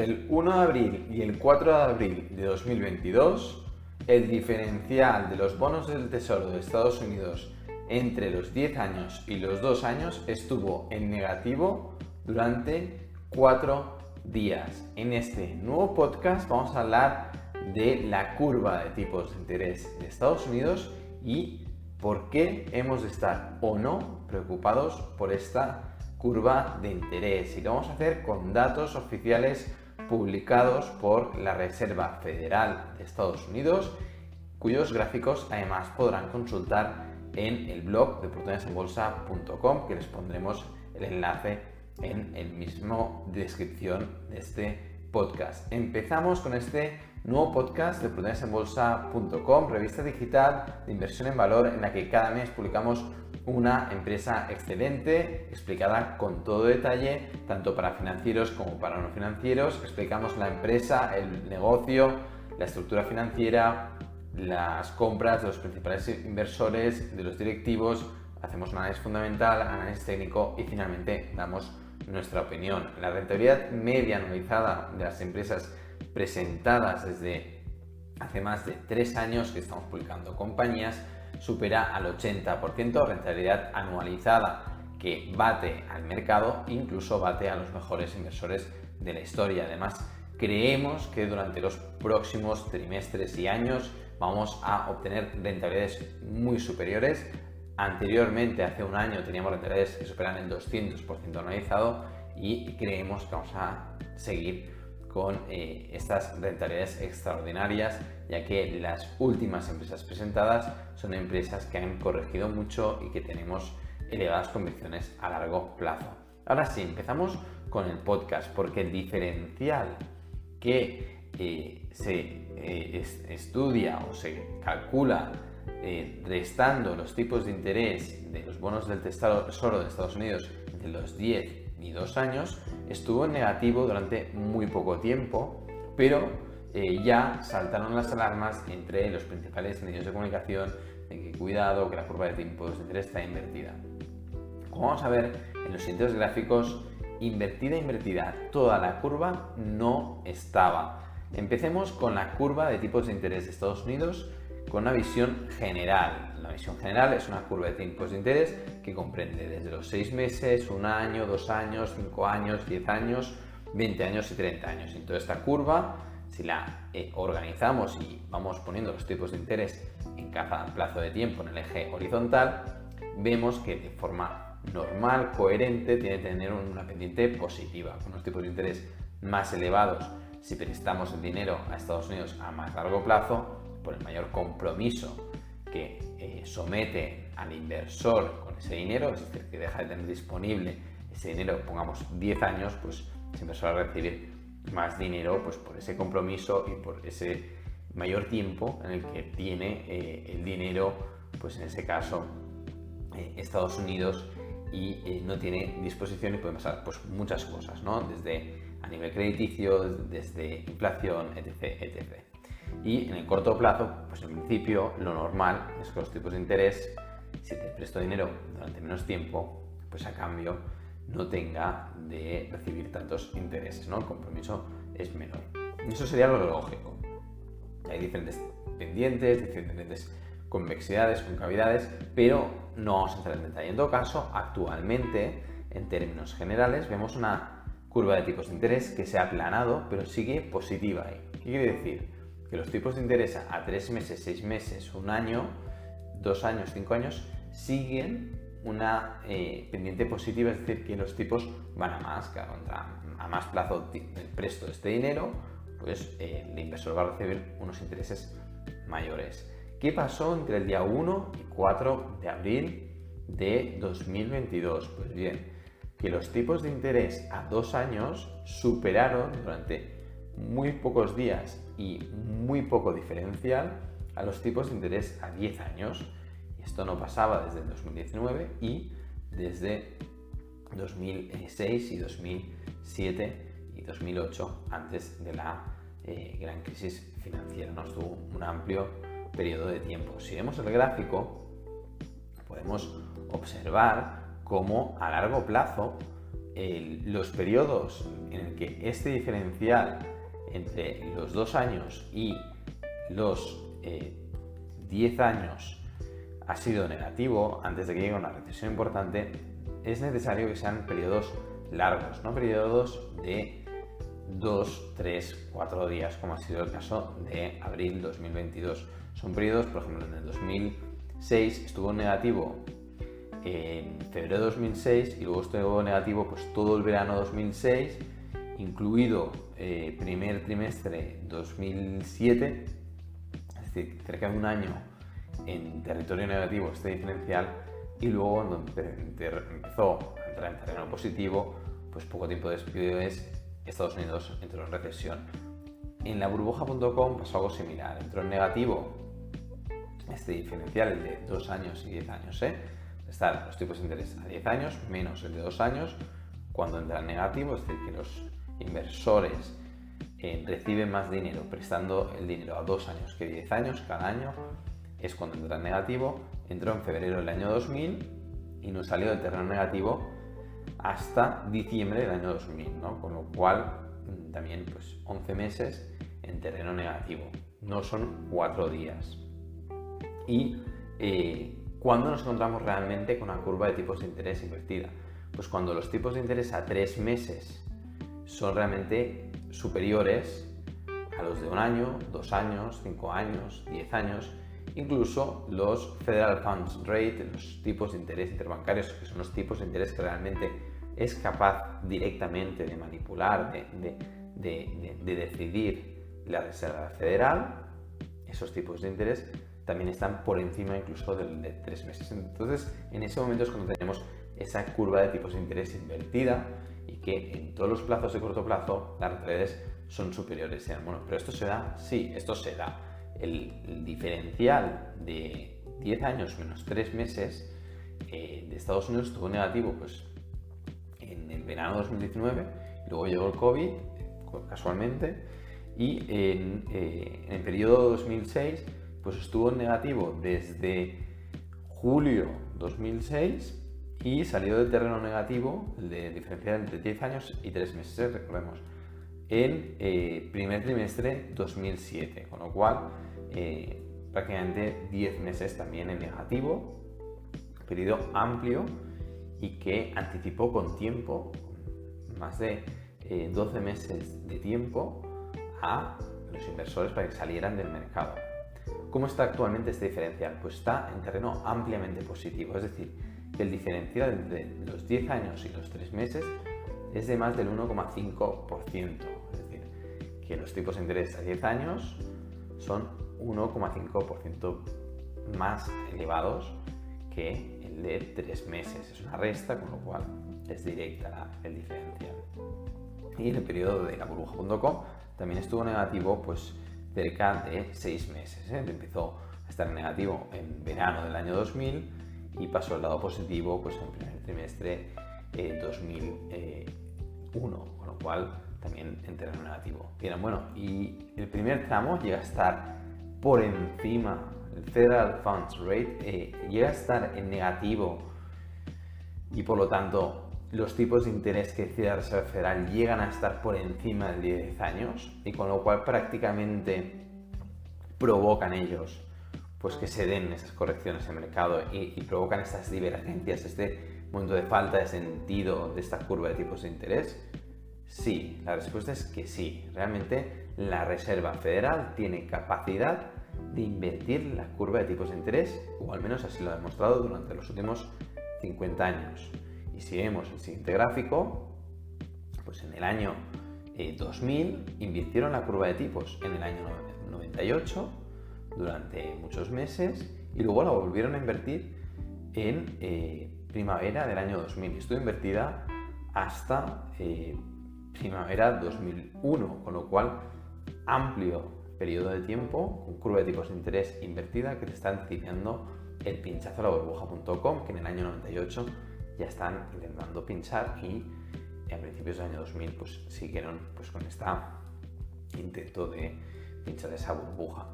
El 1 de abril y el 4 de abril de 2022, el diferencial de los bonos del Tesoro de Estados Unidos entre los 10 años y los 2 años estuvo en negativo durante 4 días. En este nuevo podcast vamos a hablar de la curva de tipos de interés de Estados Unidos y por qué hemos de estar o no preocupados por esta curva de interés. Y lo vamos a hacer con datos oficiales publicados por la Reserva Federal de Estados Unidos, cuyos gráficos además podrán consultar en el blog de oportunidadesenbolsa.com, que les pondremos el enlace en el mismo descripción de este podcast. Empezamos con este nuevo podcast de prudenciaenbolsa.com, revista digital de inversión en valor en la que cada mes publicamos una empresa excelente, explicada con todo detalle, tanto para financieros como para no financieros. Explicamos la empresa, el negocio, la estructura financiera, las compras de los principales inversores, de los directivos, hacemos un análisis fundamental, análisis técnico y finalmente damos nuestra opinión. La rentabilidad media anualizada de las empresas presentadas desde hace más de tres años que estamos publicando compañías supera al 80% rentabilidad anualizada que bate al mercado, incluso bate a los mejores inversores de la historia. Además, creemos que durante los próximos trimestres y años vamos a obtener rentabilidades muy superiores. Anteriormente, hace un año, teníamos rentabilidades que superan el 200% anualizado y creemos que vamos a seguir con eh, estas rentabilidades extraordinarias, ya que las últimas empresas presentadas son empresas que han corregido mucho y que tenemos elevadas convicciones a largo plazo. Ahora sí, empezamos con el podcast, porque el diferencial que eh, se eh, estudia o se calcula restando los tipos de interés de los bonos del Tesoro de Estados Unidos entre los 10 ni dos años, estuvo en negativo durante muy poco tiempo, pero eh, ya saltaron las alarmas entre los principales medios de comunicación de que cuidado, que la curva de tipos de interés está invertida. Como vamos a ver en los siguientes gráficos, invertida, invertida, toda la curva no estaba. Empecemos con la curva de tipos de interés de Estados Unidos con una visión general. La visión general es una curva de tipos de interés que comprende desde los 6 meses, un año, dos años, 5 años, 10 años, 20 años y 30 años. En toda esta curva, si la eh, organizamos y vamos poniendo los tipos de interés en cada plazo de tiempo en el eje horizontal, vemos que de forma normal, coherente, tiene que tener una pendiente positiva, con unos tipos de interés más elevados si prestamos el dinero a Estados Unidos a más largo plazo, por el mayor compromiso que eh, somete al inversor con ese dinero, es decir, que deja de tener disponible ese dinero, pongamos 10 años, pues ese inversor va a recibir más dinero pues, por ese compromiso y por ese mayor tiempo en el que tiene eh, el dinero, pues en ese caso eh, Estados Unidos y no tiene disposición y pueden pasar pues, muchas cosas, ¿no? desde a nivel crediticio, desde inflación, etc. etc. Y en el corto plazo, pues en principio lo normal es que los tipos de interés, si te presto dinero durante menos tiempo, pues a cambio no tenga de recibir tantos intereses, ¿no? El compromiso es menor. Eso sería lo lógico. Hay diferentes pendientes, diferentes convexidades, concavidades, pero no vamos a entrar en detalle. En todo caso, actualmente, en términos generales, vemos una curva de tipos de interés que se ha aplanado, pero sigue positiva ahí. ¿Qué quiere decir? Que los tipos de interés a tres meses, seis meses, un año, dos años, cinco años, siguen una eh, pendiente positiva, es decir, que los tipos van a más, que a más plazo presto este dinero, pues eh, el inversor va a recibir unos intereses mayores. ¿Qué pasó entre el día 1 y 4 de abril de 2022? Pues bien, que los tipos de interés a dos años superaron durante muy pocos días y muy poco diferencial a los tipos de interés a 10 años. Esto no pasaba desde el 2019 y desde 2006 y 2007 y 2008, antes de la eh, gran crisis financiera. Nos tuvo un amplio periodo de tiempo. Si vemos el gráfico, podemos observar cómo a largo plazo los periodos en el que este diferencial entre los dos años y los 10 eh, años ha sido negativo antes de que llegue una recesión importante, es necesario que sean periodos largos, no periodos de 2, 3, 4 días, como ha sido el caso de abril 2022. Son periodos, por ejemplo, en el 2006 estuvo negativo en febrero de 2006 y luego estuvo negativo pues todo el verano 2006, incluido eh, primer trimestre 2007, es decir, cerca de un año en territorio negativo este diferencial y luego cuando empezó a entrar en terreno positivo, pues poco tiempo después Estados Unidos entró en recesión. En la burbuja.com pasó algo similar, entró en negativo este diferencial, el de 2 años y 10 años, ¿eh? Están los tipos de interés a 10 años menos el de 2 años, cuando entra en negativo, es decir, que los inversores eh, reciben más dinero prestando el dinero a 2 años que 10 años cada año, es cuando entra en negativo, entró en febrero del año 2000 y no salió de terreno negativo hasta diciembre del año 2000, ¿no? con lo cual también pues 11 meses en terreno negativo, no son 4 días. Y eh, ¿cuándo nos encontramos realmente con una curva de tipos de interés invertida? Pues cuando los tipos de interés a 3 meses son realmente superiores a los de un año, dos años, cinco años, 10 años, incluso los Federal Funds Rate, los tipos de interés interbancarios, que son los tipos de interés que realmente es capaz directamente de manipular, de, decidir la Reserva Federal, esos tipos de interés también están por encima incluso del de tres meses. Entonces, en ese momento es cuando tenemos esa curva de tipos de interés invertida y que en todos los plazos de corto plazo las redes son superiores. Bueno, pero esto se da, sí, esto se da. El, diferencial de 10 años menos 3 meses eh, de Estados Unidos estuvo negativo, pues en el verano de 2019, luego llegó el COVID, casualmente, y en, eh, el periodo 2006 pues estuvo negativo desde julio 2006 y salió del terreno negativo, de diferencial entre 10 años y 3 meses, recordemos, en eh, primer trimestre 2007, con lo cual eh, prácticamente 10 meses también en negativo, periodo amplio y que anticipó con tiempo, más de 12 eh, meses de tiempo, a los inversores para que salieran del mercado. ¿Cómo está actualmente este diferencial? Pues está en terreno ampliamente positivo, es decir, que el diferencial entre los 10 años y los 3 meses es de más del 1,5%, es decir, que los tipos de interés a 10 años son 1,5% más elevados que el de 3 meses. Es una resta, con lo cual es directa el diferencial. Y el periodo de la burbuja.com también estuvo negativo, pues cerca de seis meses. ¿eh? Empezó a estar negativo en verano del año 2000 y pasó al lado positivo pues, en el primer trimestre eh, 2001, con lo cual también en terreno negativo. Bien, bueno, y el primer tramo llega a estar por encima, el Federal Funds Rate eh, llega a estar en negativo y por lo tanto los tipos de interés que decide la Reserva Federal llegan a estar por encima de 10 años y con lo cual prácticamente provocan ellos pues que se den esas correcciones en mercado y, provocan estas divergencias, este momento de falta de sentido de esta curva de tipos de interés? Sí, la respuesta es que sí. Realmente la Reserva Federal tiene capacidad de invertir la curva de tipos de interés, o al menos así lo ha demostrado durante los últimos 50 años. Y si vemos el siguiente gráfico, pues en el año 2000 eh, invirtieron la curva de tipos en el año 98 durante muchos meses y luego la volvieron a invertir en eh, primavera del año 2000. Estuvo invertida hasta eh, primavera 2001, con lo cual amplio periodo de tiempo con curva de tipos de interés invertida que te está anticipando el pinchazo a la burbuja.com que en el año 98 ya están intentando pinchar y a principios del año 2000 pues siguieron pues con este intento de pinchar esa burbuja.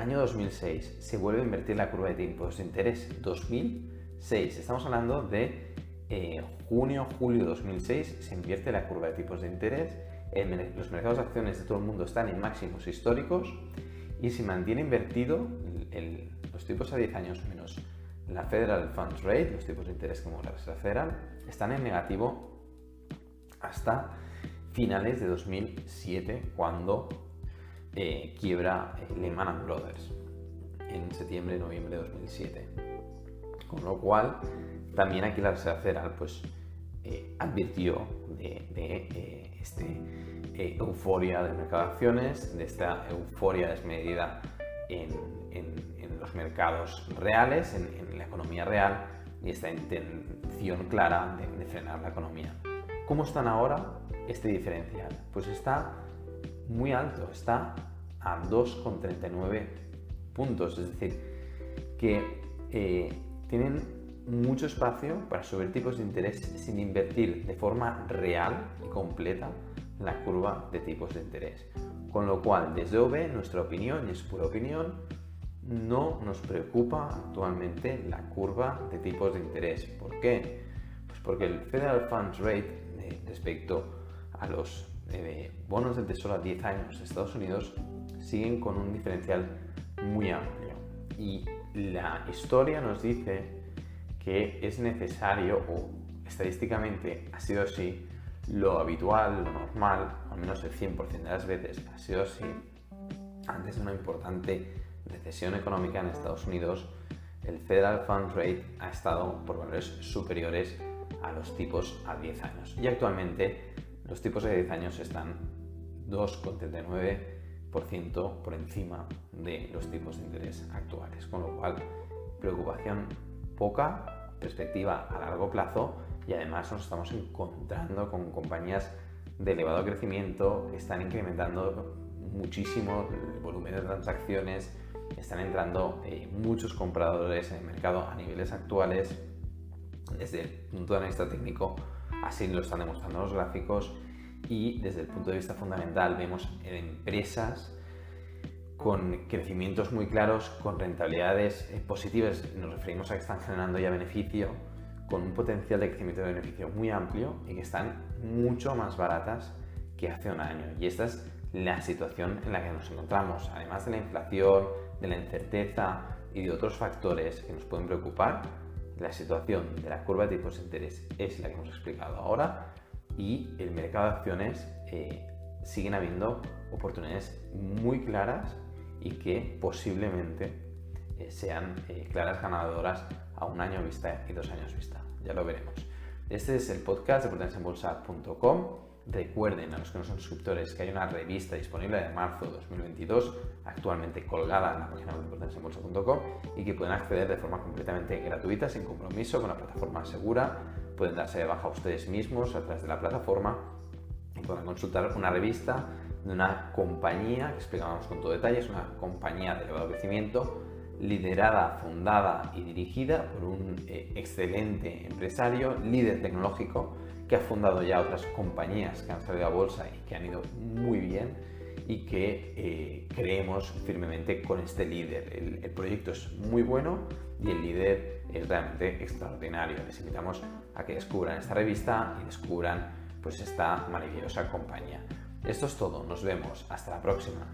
Año 2006 se vuelve a invertir la curva de tipos de interés. 2006, estamos hablando de eh, junio, julio de 2006 se invierte la curva de tipos de interés, los mercados de acciones de todo el mundo están en máximos históricos y se mantiene invertido los tipos a 10 años menos la Federal Funds Rate, los tipos de interés mueve la Reserva Federal, están en negativo hasta finales de 2007 cuando eh, quiebra eh, Lehman Brothers en septiembre, noviembre de 2007. Con lo cual, también aquí la Reserva Federal pues, eh, advirtió de, de esta euforia del mercado de acciones, de esta euforia desmedida en, los mercados reales, en, la economía real y esta intención clara de, de frenar la economía. ¿Cómo están ahora este diferencial? Pues está muy alto, está a 2,39 puntos, es decir, que eh, tienen mucho espacio para subir tipos de interés sin invertir de forma real y completa la curva de tipos de interés. Con lo cual, desde OB, nuestra opinión, y es pura opinión, no nos preocupa actualmente la curva de tipos de interés. ¿Por qué? Pues porque el Federal Funds Rate eh, respecto a los eh, bonos del tesoro a 10 años de Estados Unidos siguen con un diferencial muy amplio. Y la historia nos dice que es necesario, o estadísticamente ha sido así, lo habitual, lo normal, al menos el 100% de las veces ha sido así, antes de una importante recesión económica en Estados Unidos, el Federal Funds Rate ha estado por valores superiores a los tipos a 10 años. Y actualmente los tipos de 10 años están 2,39% por encima de los tipos de interés actuales, con lo cual preocupación poca, perspectiva a largo plazo y además nos estamos encontrando con compañías de elevado crecimiento que están incrementando muchísimo el volumen de transacciones, están entrando eh, muchos compradores en el mercado a niveles actuales. Desde el punto de analista técnico Así lo están demostrando los gráficos y desde el punto de vista fundamental vemos en empresas con crecimientos muy claros, con rentabilidades eh, positivas, nos referimos a que están generando ya beneficio, con un potencial de crecimiento de beneficio muy amplio y que están mucho más baratas que hace un año. Y esta es la situación en la que nos encontramos, además de la inflación, de la incerteza y de otros factores que nos pueden preocupar, la situación de la curva de tipos de interés es la que hemos explicado ahora y el mercado de acciones eh, siguen habiendo oportunidades muy claras y que posiblemente eh, sean eh, claras ganadoras a un año vista y dos años vista. Ya lo veremos. Este es el podcast de potenciaenbolsa.com Recuerden a los que no son suscriptores que hay una revista disponible de marzo de 2022, actualmente colgada en la página web de y que pueden acceder de forma completamente gratuita, sin compromiso, con la plataforma segura. Pueden darse de baja ustedes mismos a través de la plataforma y pueden consultar una revista de una compañía que explicamos con todo detalle. Es una compañía de elevado crecimiento liderada, fundada y dirigida por un eh, excelente empresario, líder tecnológico que ha fundado ya otras compañías que han salido a bolsa y que han ido muy bien y que eh, creemos firmemente con este líder. El, el, proyecto es muy bueno y el líder es realmente extraordinario. Les invitamos a que descubran esta revista y descubran pues esta maravillosa compañía. Esto es todo, nos vemos, hasta la próxima.